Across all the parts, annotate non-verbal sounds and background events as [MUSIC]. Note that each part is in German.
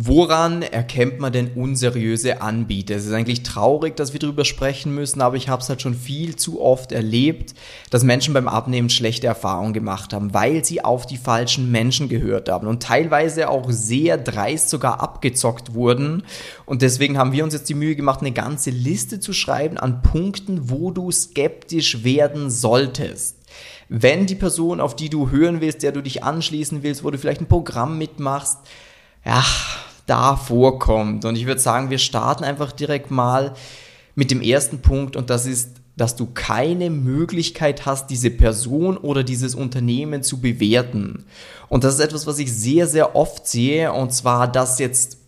Woran erkennt man denn unseriöse Anbieter? Es ist eigentlich traurig, dass wir darüber sprechen müssen, aber ich habe es halt schon viel zu oft erlebt, dass Menschen beim Abnehmen schlechte Erfahrungen gemacht haben, weil sie auf die falschen Menschen gehört haben und teilweise auch sehr dreist sogar abgezockt wurden. Und deswegen haben wir uns jetzt die Mühe gemacht, eine ganze Liste zu schreiben an Punkten, wo du skeptisch werden solltest wenn die Person, auf die du hören willst, der du dich anschließen willst, wo du vielleicht ein Programm mitmachst, ja, da vorkommt. Und ich würde sagen, wir starten einfach direkt mal mit dem ersten Punkt und das ist, dass du keine Möglichkeit hast, diese Person oder dieses Unternehmen zu bewerten. Und das ist etwas, was ich sehr, sehr oft sehe und zwar, dass jetzt,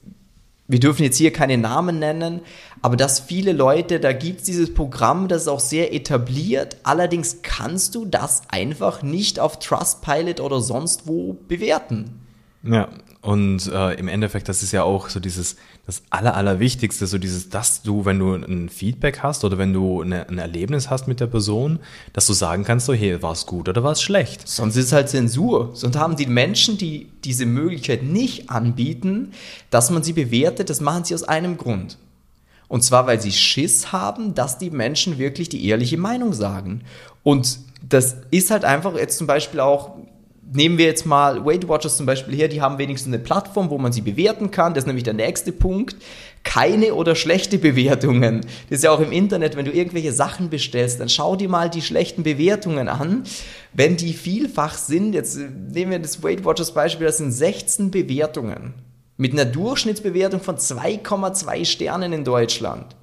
wir dürfen jetzt hier keine Namen nennen, aber dass viele Leute, da gibt es dieses Programm, das ist auch sehr etabliert, allerdings kannst du das einfach nicht auf Trustpilot oder sonst wo bewerten. Ja, und äh, im Endeffekt, das ist ja auch so dieses, das Aller, Allerwichtigste, so dieses, dass du, wenn du ein Feedback hast oder wenn du eine, ein Erlebnis hast mit der Person, dass du sagen kannst, so, hey, war es gut oder war es schlecht? Sonst ist es halt Zensur. Sonst haben die Menschen, die diese Möglichkeit nicht anbieten, dass man sie bewertet, das machen sie aus einem Grund. Und zwar, weil sie Schiss haben, dass die Menschen wirklich die ehrliche Meinung sagen. Und das ist halt einfach jetzt zum Beispiel auch nehmen wir jetzt mal Weight Watchers zum Beispiel her, die haben wenigstens eine Plattform, wo man sie bewerten kann. Das ist nämlich der nächste Punkt. Keine oder schlechte Bewertungen. Das ist ja auch im Internet, wenn du irgendwelche Sachen bestellst, dann schau dir mal die schlechten Bewertungen an. Wenn die vielfach sind, jetzt nehmen wir das Weight Watchers Beispiel, das sind 16 Bewertungen. Mit einer Durchschnittsbewertung von 2,2 Sternen in Deutschland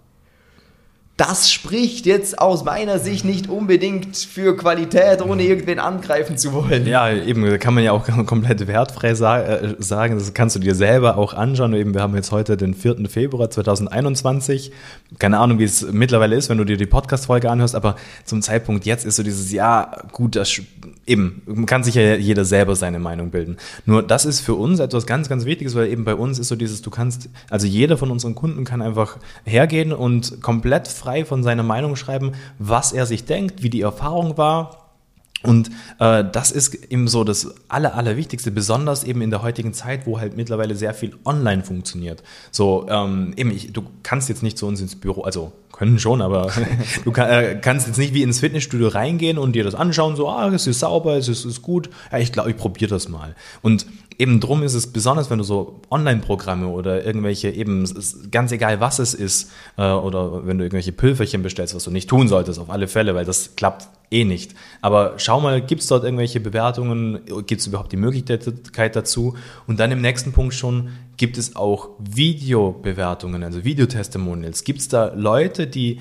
das spricht jetzt aus meiner Sicht nicht unbedingt für Qualität, ohne irgendwen angreifen zu wollen. Ja, eben, kann man ja auch [LAUGHS] komplett wertfrei äh, sagen. Das kannst du dir selber auch anschauen. Eben, wir haben jetzt heute den 4. Februar 2021. Keine Ahnung, wie es mittlerweile ist, wenn du dir die Podcast-Folge anhörst, aber zum Zeitpunkt jetzt ist so dieses, ja, gut, das eben, kann sich ja jeder selber seine Meinung bilden. Nur das ist für uns etwas ganz, ganz Wichtiges, weil eben bei uns ist so dieses, du kannst, also jeder von unseren Kunden kann einfach hergehen und komplett frei von seiner Meinung schreiben, was er sich denkt, wie die Erfahrung war. Und äh, das ist eben so das Aller, Allerwichtigste, besonders eben in der heutigen Zeit, wo halt mittlerweile sehr viel online funktioniert. So, ähm, eben, ich, du kannst jetzt nicht zu uns ins Büro, also können schon, aber [LAUGHS] du kann, äh, kannst jetzt nicht wie ins Fitnessstudio reingehen und dir das anschauen, so, ah, es ist sauber, es ist, ist gut. Ja, ich glaube, ich probiere das mal. Und eben drum ist es besonders, wenn du so Online-Programme oder irgendwelche eben, ganz egal was es ist, äh, oder wenn du irgendwelche Pülverchen bestellst, was du nicht tun solltest, auf alle Fälle, weil das klappt eh nicht. Aber schau mal, gibt es dort irgendwelche Bewertungen? Gibt es überhaupt die Möglichkeit dazu? Und dann im nächsten Punkt schon, gibt es auch Videobewertungen, also Videotestimonials? Gibt es da Leute, die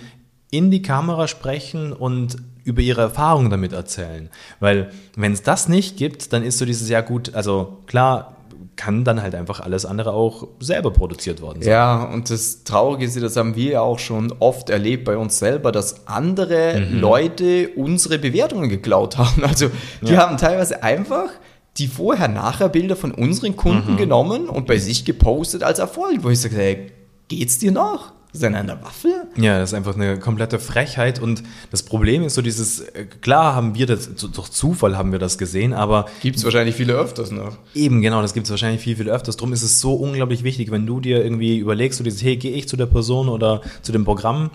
in die Kamera sprechen und über ihre Erfahrungen damit erzählen? Weil wenn es das nicht gibt, dann ist so dieses, ja gut, also klar, kann dann halt einfach alles andere auch selber produziert worden sein. Ja, und das Traurige ist, das haben wir ja auch schon oft erlebt bei uns selber, dass andere mhm. Leute unsere Bewertungen geklaut haben. Also die ja. haben teilweise einfach die Vorher-Nachher-Bilder von unseren Kunden mhm. genommen und bei sich gepostet als Erfolg, wo ich sage, hey, geht's dir noch? Ist er eine Waffe? Ja, das ist einfach eine komplette Frechheit und das Problem ist so dieses, äh, klar haben wir das, durch Zufall haben wir das gesehen, aber... Gibt es wahrscheinlich viele öfters noch. Eben, genau, das gibt es wahrscheinlich viel, viel öfters. Darum ist es so unglaublich wichtig, wenn du dir irgendwie überlegst, so dieses, hey, gehe ich zu der Person oder zu dem Programm,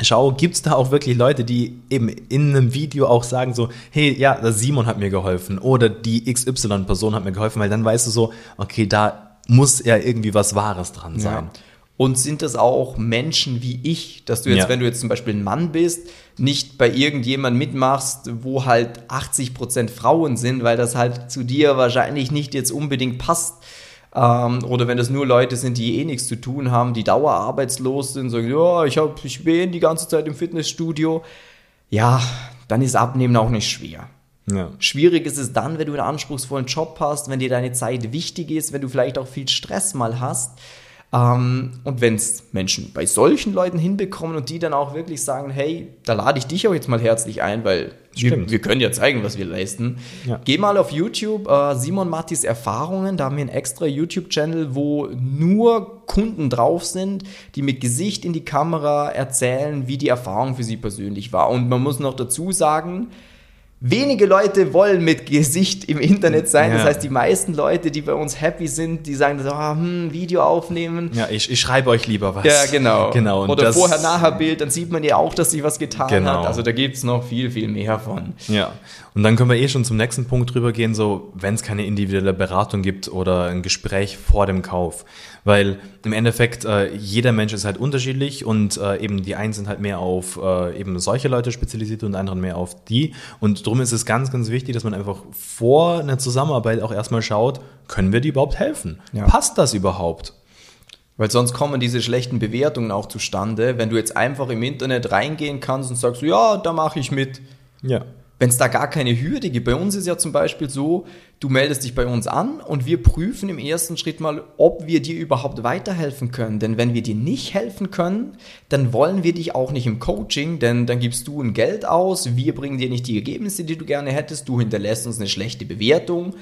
schau, gibt es da auch wirklich Leute, die eben in einem Video auch sagen so, hey, ja, der Simon hat mir geholfen oder die XY-Person hat mir geholfen, weil dann weißt du so, okay, da muss ja irgendwie was Wahres dran sein. Ja. Und sind das auch Menschen wie ich, dass du jetzt, ja. wenn du jetzt zum Beispiel ein Mann bist, nicht bei irgendjemand mitmachst, wo halt 80 Prozent Frauen sind, weil das halt zu dir wahrscheinlich nicht jetzt unbedingt passt. Ähm, oder wenn das nur Leute sind, die eh nichts zu tun haben, die dauerarbeitslos sind, sagen, ja, ich, hab, ich bin die ganze Zeit im Fitnessstudio. Ja, dann ist Abnehmen auch nicht schwer. Ja. Schwierig ist es dann, wenn du einen anspruchsvollen Job hast, wenn dir deine Zeit wichtig ist, wenn du vielleicht auch viel Stress mal hast ähm, und wenn es Menschen bei solchen Leuten hinbekommen und die dann auch wirklich sagen, hey, da lade ich dich auch jetzt mal herzlich ein, weil wir, wir, können ja zeigen, was wir leisten. Ja. Geh mal auf YouTube, äh, Simon Mattis Erfahrungen, da haben wir einen extra YouTube-Channel, wo nur Kunden drauf sind, die mit Gesicht in die Kamera erzählen, wie die Erfahrung für sie persönlich war. Und man muss noch dazu sagen, Wenige Leute wollen mit Gesicht im Internet sein. Ja. Das heißt, die meisten Leute, die bei uns happy sind, die sagen so, ah, hm, Video aufnehmen. Ja, ich, ich schreibe euch lieber was. Ja, genau. genau. Oder Vorher-Nachher-Bild, dann sieht man ja auch, dass sich was getan Genau. hat. Also da gibt's noch viel, viel mehr von. Ja, und dann können wir eh schon zum nächsten Punkt drüber gehen, so wenn es keine individuelle Beratung gibt oder ein Gespräch vor dem Kauf. Weil im Endeffekt äh, jeder Mensch ist halt unterschiedlich und äh, eben die einen sind halt mehr auf äh, eben solche Leute spezialisiert und anderen mehr auf die. Und darum ist es ganz, ganz wichtig, dass man einfach vor einer Zusammenarbeit auch erstmal schaut, können wir die überhaupt helfen? Ja. Passt das überhaupt? Weil sonst kommen diese schlechten Bewertungen auch zustande, wenn du jetzt einfach im Internet reingehen kannst und sagst, ja, da mache ich mit. Ja. Wenn es da gar keine Hürde gibt. Bei uns ist ja zum Beispiel so, du meldest dich bei uns an und wir prüfen im ersten Schritt mal, ob wir dir überhaupt weiterhelfen können. Denn wenn wir dir nicht helfen können, dann wollen wir dich auch nicht im Coaching, denn dann gibst du ein Geld aus, wir bringen dir nicht die Ergebnisse, die du gerne hättest, du hinterlässt uns eine schlechte Bewertung.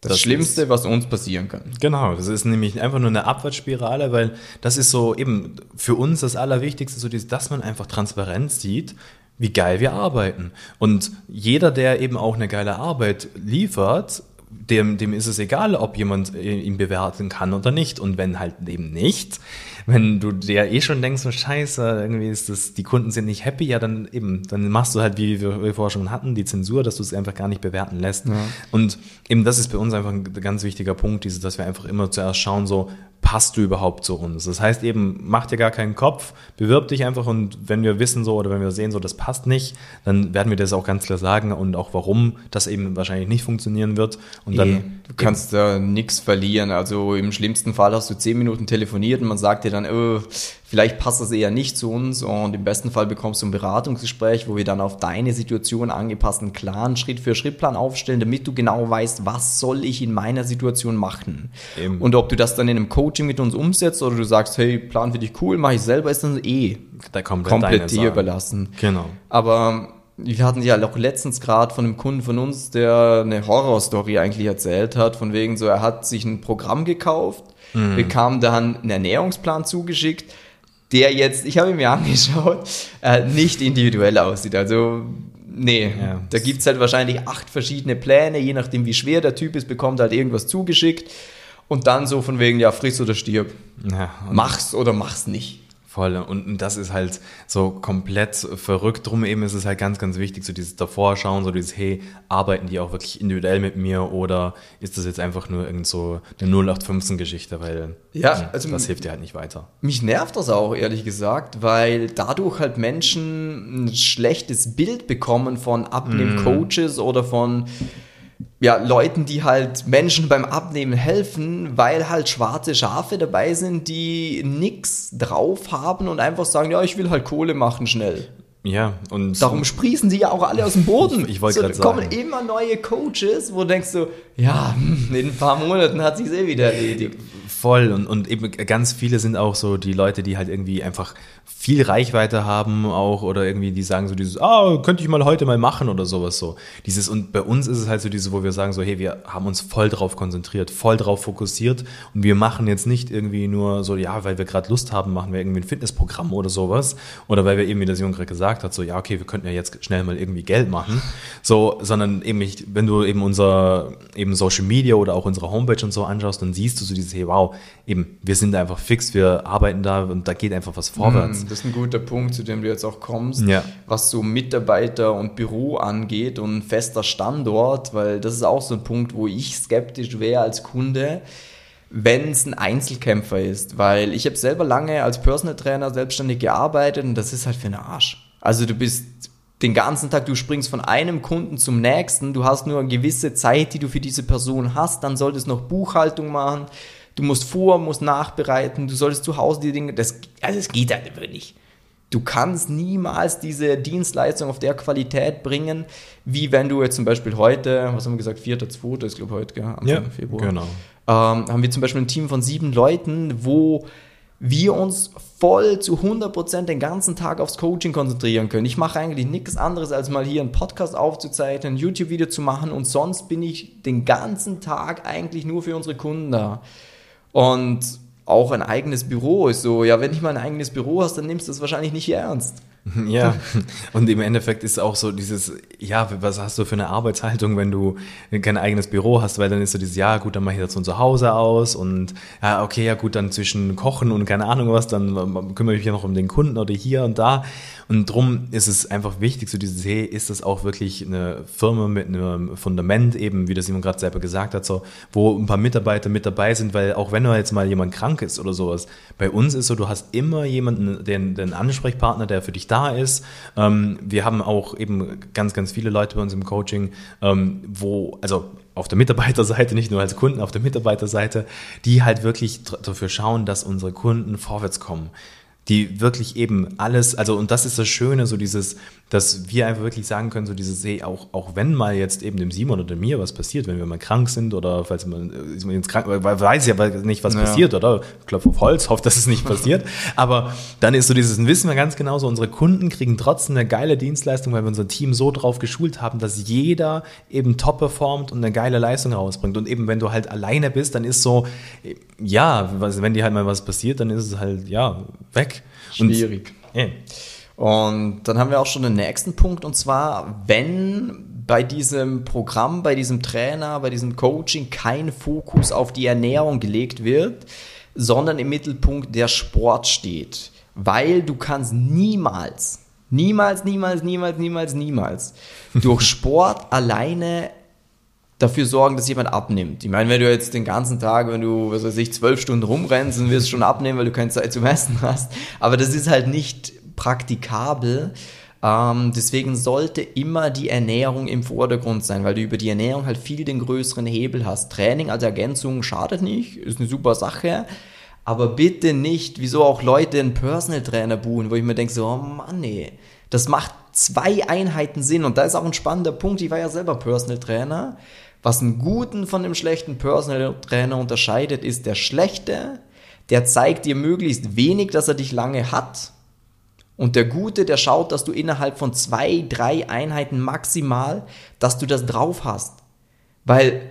Das, Das Schlimmste, was uns passieren kann. Genau, das ist nämlich einfach nur eine Abwärtsspirale, weil das ist so eben für uns das Allerwichtigste, so dieses, dass man einfach Transparenz sieht, wie geil wir arbeiten. Und jeder, der eben auch eine geile Arbeit liefert, dem, dem ist es egal, ob jemand äh, ihn bewerten kann oder nicht. Und wenn halt eben nicht, wenn du dir eh schon denkst, so scheiße, irgendwie ist das, die Kunden sind nicht happy, ja, dann eben, dann machst du halt, wie wir vorher schon hatten, die Zensur, dass du es einfach gar nicht bewerten lässt. Und eben das ist bei uns einfach ein ganz wichtiger Punkt, dieses, dass wir einfach immer zuerst schauen, so, passt du überhaupt zu uns? Das heißt eben, mach dir gar keinen Kopf, bewirb dich einfach und wenn wir wissen so oder wenn wir sehen so, das passt nicht, dann werden wir das auch ganz klar sagen und auch warum das eben wahrscheinlich nicht funktionieren wird. Und dann Eh, du kannst da nichts verlieren. Also im schlimmsten Fall hast du zehn Minuten telefoniert und man sagt dir dann, oh, vielleicht passt das eher nicht zu uns. Und im besten Fall bekommst du ein Beratungsgespräch, wo wir dann auf deine Situation angepasst einen klaren Schritt-für-Schritt-Plan aufstellen, damit du genau weißt, was soll ich in meiner Situation machen. Eben. Und ob du das dann in einem Coaching mit uns umsetzt oder du sagst, hey, Plan für dich cool, mache ich selber, ist dann eh da komplett, komplett dir überlassen. Genau. Aber wir hatten ja auch letztens gerade von einem Kunden von uns, der eine Horrorstory eigentlich erzählt hat, von wegen so, er hat sich ein Programm gekauft, bekam dann einen Ernährungsplan zugeschickt, der jetzt, ich habe ihn mir [LAUGHS] angeschaut, äh, nicht individuell aussieht. Also, nee, Ja. da gibt's halt wahrscheinlich acht verschiedene Pläne, je nachdem wie schwer der Typ ist, bekommt halt irgendwas zugeschickt. Und dann so von wegen, ja, friss oder stirb. Ja, Mach's oder mach's nicht. Voll. Und das ist halt so komplett verrückt. Drum eben ist es halt ganz, ganz wichtig, so dieses davor schauen, so dieses, hey, arbeiten die auch wirklich individuell mit mir oder ist das jetzt einfach nur irgend so eine 0815-Geschichte, weil Ja, mh, also- das hilft dir halt nicht weiter. Mich nervt das auch, ehrlich gesagt, weil dadurch halt Menschen ein schlechtes Bild bekommen von Abnehmen-Coaches oder von ja, Leuten, die halt Menschen beim Abnehmen helfen, weil halt schwarze Schafe dabei sind, die nix drauf haben und einfach sagen, ja, ich will halt Kohle machen schnell. Ja, und Darum sprießen die ja auch alle aus dem Boden. Ich wollte so, kommen sagen. immer neue Coaches, wo du denkst du, ja, [LAUGHS] in ein paar Monaten hat sich's eh wieder erledigt. Voll und, und eben ganz viele sind auch so die Leute, die halt irgendwie einfach viel Reichweite haben auch oder irgendwie die sagen so dieses, ah, könnte ich mal heute mal machen oder sowas so. Dieses und bei uns ist es halt so dieses, wo wir sagen so, hey, wir haben uns voll drauf konzentriert, voll drauf fokussiert und wir machen jetzt nicht irgendwie nur so, ja, weil wir gerade Lust haben, machen wir irgendwie ein Fitnessprogramm oder sowas oder weil wir eben, wie das Junge gerade gesagt hat, so, ja, okay, wir könnten ja jetzt schnell mal irgendwie Geld machen, so, sondern eben, wenn du eben unser eben Social Media oder auch unsere Homepage und so anschaust, dann siehst du so dieses, hey, wow, eben, wir sind einfach fix, wir arbeiten da und da geht einfach was vorwärts. Das ist ein guter Punkt, zu dem du jetzt auch kommst, Ja. was so Mitarbeiter und Büro angeht und fester Standort, weil das ist auch so ein Punkt, wo ich skeptisch wäre als Kunde, wenn es ein Einzelkämpfer ist, weil ich habe selber lange als Personal Trainer selbstständig gearbeitet und das ist halt für einen Arsch. Also du bist den ganzen Tag, du springst von einem Kunden zum nächsten, du hast nur eine gewisse Zeit, die du für diese Person hast, dann solltest du noch Buchhaltung machen, du musst vor, musst nachbereiten, du solltest zu Hause die Dinge, das, also es geht halt einfach nicht. Du kannst niemals diese Dienstleistung auf der Qualität bringen, wie wenn du jetzt zum Beispiel heute, was haben wir gesagt, 4.2. ist glaube ich heute, gell? Anfang Ja, Februar. genau. Ähm, haben wir zum Beispiel ein Team von sieben Leuten, wo wir uns voll zu 100% den ganzen Tag aufs Coaching konzentrieren können. Ich mache eigentlich nichts anderes, als mal hier einen Podcast aufzuzeichnen, ein YouTube-Video zu machen und sonst bin ich den ganzen Tag eigentlich nur für unsere Kunden da. Und auch ein eigenes Büro ist so, ja, wenn ich mal ein eigenes Büro hast, dann nimmst du das wahrscheinlich nicht ernst. Ja, und im Endeffekt ist auch so dieses, ja, was hast du für eine Arbeitshaltung, wenn du kein eigenes Büro hast, weil dann ist so dieses, ja, gut, dann mache ich das von zu Hause aus und ja, okay, ja, gut, dann zwischen Kochen und keine Ahnung was, dann kümmere ich mich ja noch um den Kunden oder hier und da. Und drum ist es einfach wichtig, so dieses, hey, ist das auch wirklich eine Firma mit einem Fundament, eben, wie das Simon gerade selber gesagt hat, so, wo ein paar Mitarbeiter mit dabei sind, weil auch wenn jetzt mal jemand krank ist oder sowas, bei uns ist so, du hast immer jemanden, den, den Ansprechpartner, der für dich da ist. Ähm, wir haben auch eben ganz, ganz viele Leute bei uns im Coaching, ähm, wo, also auf der Mitarbeiterseite, nicht nur als Kunden, auf der Mitarbeiterseite, die halt wirklich dafür schauen, dass unsere Kunden vorwärts kommen die wirklich eben alles, also und das ist das Schöne, so dieses, dass wir einfach wirklich sagen können, so dieses, hey, auch, auch wenn mal jetzt eben dem Simon oder mir was passiert, wenn wir mal krank sind oder falls man, ist man jetzt krank, weiß ja nicht, was ja. passiert, oder? Ich klopfe auf Holz, hoffe, dass es nicht passiert. Aber dann ist so dieses, wissen wir ganz genau, so unsere Kunden kriegen trotzdem eine geile Dienstleistung, weil wir unser Team so drauf geschult haben, dass jeder eben top performt und eine geile Leistung rausbringt. Und eben, wenn du halt alleine bist, dann ist so, ja, wenn dir halt mal was passiert, dann ist es halt, ja, weg. Schwierig. Und, yeah. Und dann haben wir auch schon den nächsten Punkt und zwar, wenn bei diesem Programm, bei diesem Trainer, bei diesem Coaching kein Fokus auf die Ernährung gelegt wird, sondern im Mittelpunkt der Sport steht. Weil du kannst niemals, niemals, niemals, niemals, niemals, niemals [LAUGHS] durch Sport alleine dafür sorgen, dass jemand abnimmt. Ich meine, wenn du jetzt den ganzen Tag, wenn du, was weiß ich, zwölf Stunden rumrennst, dann wirst du schon abnehmen, weil du keine Zeit zum Essen hast. Aber das ist halt nicht praktikabel. Ähm, deswegen sollte immer die Ernährung im Vordergrund sein, weil du über die Ernährung halt viel den größeren Hebel hast. Training als Ergänzung schadet nicht, ist eine super Sache. Aber bitte nicht, wieso auch Leute einen Personal Trainer buchen, wo ich mir denke, so, oh Mann, nee, das macht zwei Einheiten Sinn. Und da ist auch ein spannender Punkt. Ich war ja selber Personal Trainer. Was einen guten von dem schlechten Personal Trainer unterscheidet, ist der schlechte, der zeigt dir möglichst wenig, dass er dich lange hat und der Gute, der schaut, dass du innerhalb von zwei, drei Einheiten maximal, dass du das drauf hast. Weil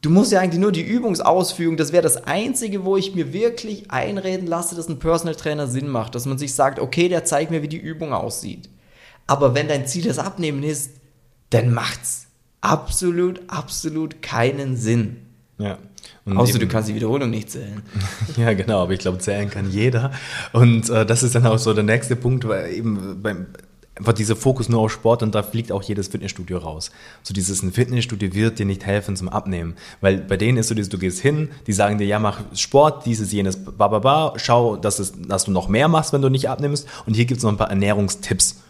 du musst ja eigentlich nur die Übungsausführung, das wäre das Einzige, wo ich mir wirklich einreden lasse, dass ein Personal Trainer Sinn macht. Dass man sich sagt, okay, der zeigt mir, wie die Übung aussieht. Aber wenn dein Ziel das Abnehmen ist, dann macht's absolut, absolut keinen Sinn. Ja. Und Außer eben, du kannst die Wiederholung nicht zählen. [LAUGHS] ja, genau, aber ich glaube, zählen kann jeder. Und äh, das ist dann auch so der nächste Punkt, weil eben beim einfach dieser Fokus nur auf Sport und da fliegt auch jedes Fitnessstudio raus. So dieses ein Fitnessstudio wird dir nicht helfen zum Abnehmen, weil bei denen ist so dieses, du gehst hin, die sagen dir, ja, mach Sport, dieses, jenes, ba, ba, ba, schau, dass, es, dass du noch mehr machst, wenn du nicht abnimmst und hier gibt es noch ein paar Ernährungstipps.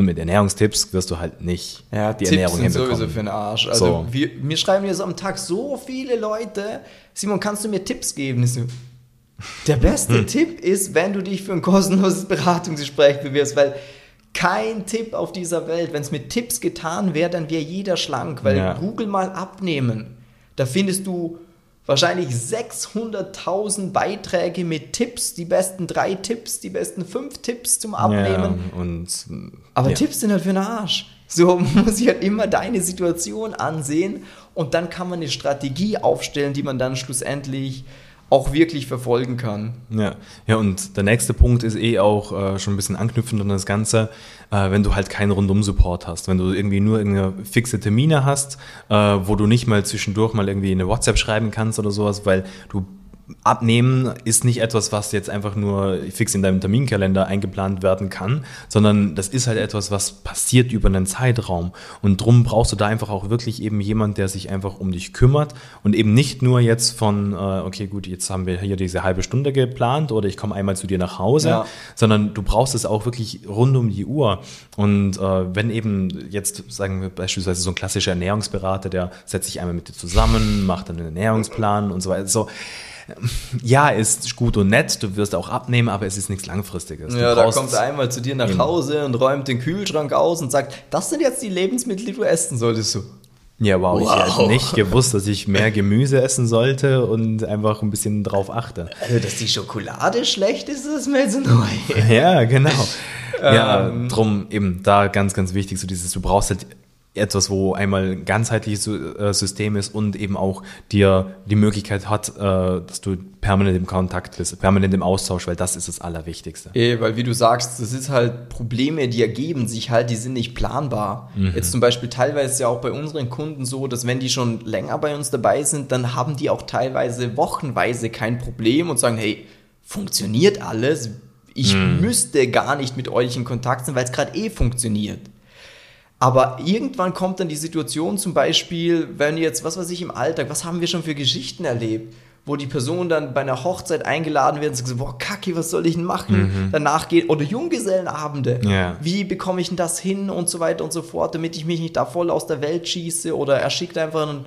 Und mit Ernährungstipps wirst du halt nicht ja, die Tipps Ernährung sind hinbekommen. sowieso für den Arsch. Also so. wir, mir schreiben jetzt am Tag so viele Leute, Simon, kannst du mir Tipps geben? So, der beste hm. Tipp ist, wenn du dich für ein kostenloses Beratungsgespräch bewirbst, weil kein Tipp auf dieser Welt, wenn es mit Tipps getan wäre, dann wäre jeder schlank, weil ja. Google mal abnehmen. Da findest du wahrscheinlich 600.000 Beiträge mit Tipps, die besten drei Tipps, die besten fünf Tipps zum Abnehmen. Ja, und, Aber ja. Tipps sind halt für den Arsch. So [LAUGHS] muss ich halt immer deine Situation ansehen und dann kann man eine Strategie aufstellen, die man dann schlussendlich auch wirklich verfolgen kann. Ja, ja und der nächste Punkt ist eh auch äh, schon ein bisschen anknüpfend an das Ganze, äh, wenn du halt keinen Rundum-Support hast, wenn du irgendwie nur irgendeine fixe Termine hast, äh, wo du nicht mal zwischendurch mal irgendwie eine WhatsApp schreiben kannst oder sowas, weil du Abnehmen ist nicht etwas, was jetzt einfach nur fix in deinem Terminkalender eingeplant werden kann, sondern das ist halt etwas, was passiert über einen Zeitraum. Und drum brauchst du da einfach auch wirklich eben jemand, der sich einfach um dich kümmert und eben nicht nur jetzt von, äh, okay, gut, jetzt haben wir hier diese halbe Stunde geplant oder ich komme einmal zu dir nach Hause, ja. sondern du brauchst es auch wirklich rund um die Uhr. Und äh, wenn eben jetzt, sagen wir beispielsweise so ein klassischer Ernährungsberater, der setzt sich einmal mit dir zusammen, macht dann einen Ernährungsplan und so weiter, so ja, ist gut und nett, du wirst auch abnehmen, aber es ist nichts Langfristiges. Du ja, da kommt er einmal zu dir nach Hause und räumt den Kühlschrank aus und sagt, das sind jetzt die Lebensmittel, die du essen solltest. Du. Ja, wow, wow. ich hätte nicht gewusst, dass ich mehr Gemüse essen sollte und einfach ein bisschen drauf achte. Also, dass die Schokolade schlecht ist, ist mir jetzt neu. [LAUGHS] Ja, genau. ja, ähm. drum eben da ganz, ganz wichtig, so dieses, du brauchst halt etwas, wo einmal ein ganzheitliches äh, System ist und eben auch dir die Möglichkeit hat, äh, dass du permanent im Kontakt bist, permanent im Austausch, weil das ist das Allerwichtigste. Eh, weil wie du sagst, das ist halt Probleme, die ergeben sich halt, die sind nicht planbar. Mhm. Jetzt zum Beispiel teilweise ja auch bei unseren Kunden so, dass wenn die schon länger bei uns dabei sind, dann haben die auch teilweise wochenweise kein Problem und sagen, hey, funktioniert alles, ich mhm. müsste gar nicht mit euch in Kontakt sein, weil es gerade eh funktioniert. Aber irgendwann kommt dann die Situation zum Beispiel, wenn jetzt, was weiß ich, im Alltag, was haben wir schon für Geschichten erlebt, wo die Person dann bei einer Hochzeit eingeladen wird und sagt, boah, kacke, was soll ich denn machen? Mhm. Danach geht, oder Junggesellenabende, yeah. wie bekomme ich denn das hin und so weiter und so fort, damit ich mich nicht da voll aus der Welt schieße oder er schickt einfach ein,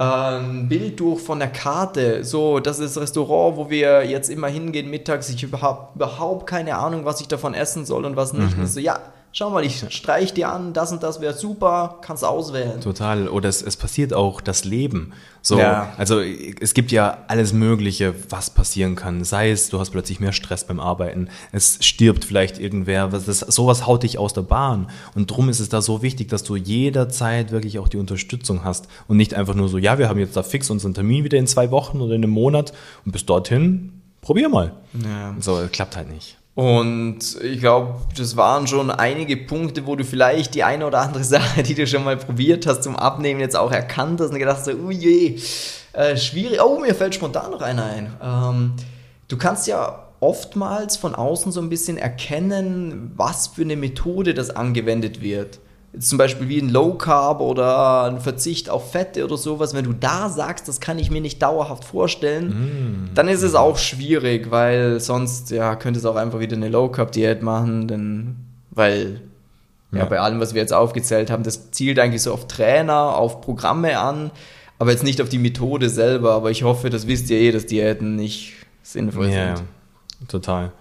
äh, ein Bild durch von der Karte, so, das ist das Restaurant, wo wir jetzt immer hingehen mittags, ich habe überhaupt, überhaupt keine Ahnung, was ich davon essen soll und was nicht. Mhm. so, ja, schau mal, ich streich dir an, das und das wäre super, kannst auswählen. Total. Oder es, es passiert auch das Leben. So, ja. also es gibt ja alles Mögliche, was passieren kann. Sei es, du hast plötzlich mehr Stress beim Arbeiten, es stirbt vielleicht irgendwer, das, sowas haut dich aus der Bahn. Und darum ist es da so wichtig, dass du jederzeit wirklich auch die Unterstützung hast und nicht einfach nur so, ja, wir haben jetzt da fix unseren Termin wieder in zwei Wochen oder in einem Monat und bis dorthin, probier mal. Ja. So, klappt halt nicht. Und ich glaube, das waren schon einige Punkte, wo du vielleicht die eine oder andere [LAUGHS] Sache, die du schon mal probiert hast zum Abnehmen, jetzt auch erkannt hast und gedacht hast, oh je, äh, schwierig. Oh, mir fällt spontan noch einer ein. Ähm, du kannst ja oftmals von außen so ein bisschen erkennen, was für eine Methode das angewendet wird zum Beispiel wie ein Low Carb oder ein Verzicht auf Fette oder sowas, wenn du da sagst, das kann ich mir nicht dauerhaft vorstellen, mm. dann ist es auch schwierig, weil sonst ja könnte es auch einfach wieder eine Low Carb Diät machen, denn weil ja. ja. bei allem, was wir jetzt aufgezählt haben, das zielt eigentlich so auf Trainer, auf Programme an, aber jetzt nicht auf die Methode selber. Aber ich hoffe, das wisst ihr eh, dass Diäten nicht sinnvoll ja, sind. Ja, total.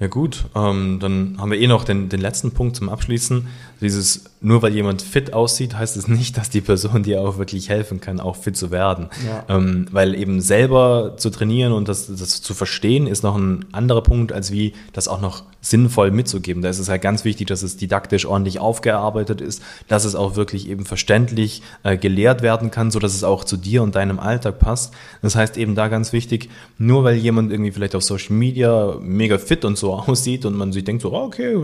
Ja gut, ähm, dann haben wir eh noch den, den letzten Punkt zum Abschließen. Dieses, nur weil jemand fit aussieht, heißt es nicht, dass die Person dir auch wirklich helfen kann, auch fit zu werden. Ja. Ähm, weil eben selber zu trainieren und das, das zu verstehen, ist noch ein anderer Punkt, als wie das auch noch sinnvoll mitzugeben. Da ist es halt ganz wichtig, dass es didaktisch ordentlich aufgearbeitet ist, dass es auch wirklich eben verständlich äh, gelehrt werden kann, so dass es auch zu dir und deinem Alltag passt. Das heißt eben da ganz wichtig, nur weil jemand irgendwie vielleicht auf Social Media mega fit und so [LAUGHS] aussieht und man sich denkt so, oh, okay,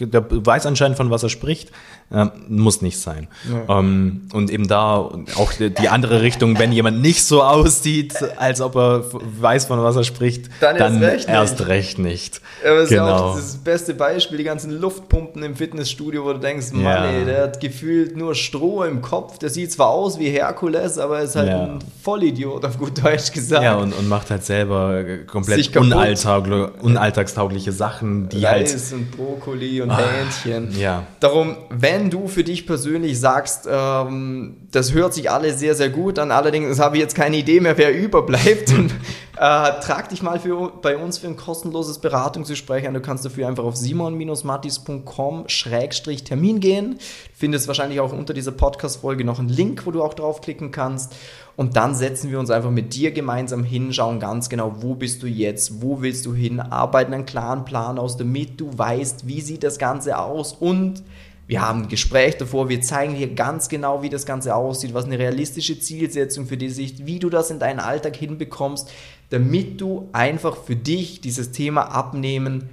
der weiß anscheinend von was er spricht, äh, muss nicht sein. Ja. Ähm, und eben da auch die andere Richtung, wenn jemand nicht so aussieht, als ob er weiß, von was er spricht, dann, dann erst recht erst nicht. Recht nicht. Ja, das genau. ist auch das beste Beispiel, die ganzen Luftpumpen im Fitnessstudio, wo du denkst, Mann, ja. ey, der hat gefühlt nur Stroh im Kopf, der sieht zwar aus wie Herkules, aber ist halt ein Vollidiot, auf gut Deutsch gesagt. Ja, und, und macht halt selber komplett unalltagliche, unalltagstaugliche Sachen, die Reis halt... und Brokkoli und ah, Hähnchen. Ja. Darum, wenn du für dich persönlich sagst, ähm, das hört sich alles sehr, sehr gut an, allerdings habe ich jetzt keine Idee mehr, wer [LAUGHS] überbleibt, und, äh, trag dich mal für, bei uns für ein kostenloses Beratungsgespräch an. Du kannst dafür einfach auf simon-mattis.com-termin gehen. Du findest wahrscheinlich auch unter dieser Podcast-Folge noch einen Link, wo du auch draufklicken kannst. Und dann setzen wir uns einfach mit dir gemeinsam hin, schauen ganz genau, wo bist du jetzt, wo willst du hin, arbeiten einen klaren Plan aus, damit du weißt, wie sieht das Ganze aus und wir haben ein Gespräch davor, wir zeigen hier ganz genau, wie das Ganze aussieht, was eine realistische Zielsetzung für die Sicht, wie du das in deinen Alltag hinbekommst, damit du einfach für dich dieses Thema Abnehmen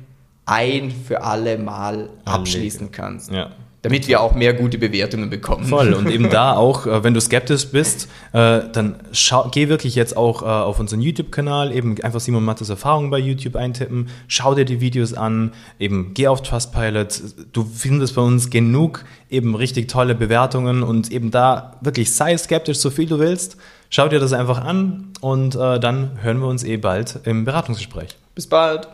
ein für alle Mal abschließen kannst. Ja damit wir auch mehr gute Bewertungen bekommen. Voll. Und eben da auch, äh, wenn du skeptisch bist, äh, dann schau, geh wirklich jetzt auch äh, auf unseren YouTube-Kanal, eben einfach Simon Mattes Erfahrungen bei YouTube eintippen, schau dir die Videos an, eben geh auf Trustpilot. Du findest bei uns genug eben richtig tolle Bewertungen und eben da wirklich sei skeptisch, so viel du willst. Schau dir das einfach an und dann hören wir uns eh bald im Beratungsgespräch. Bis bald.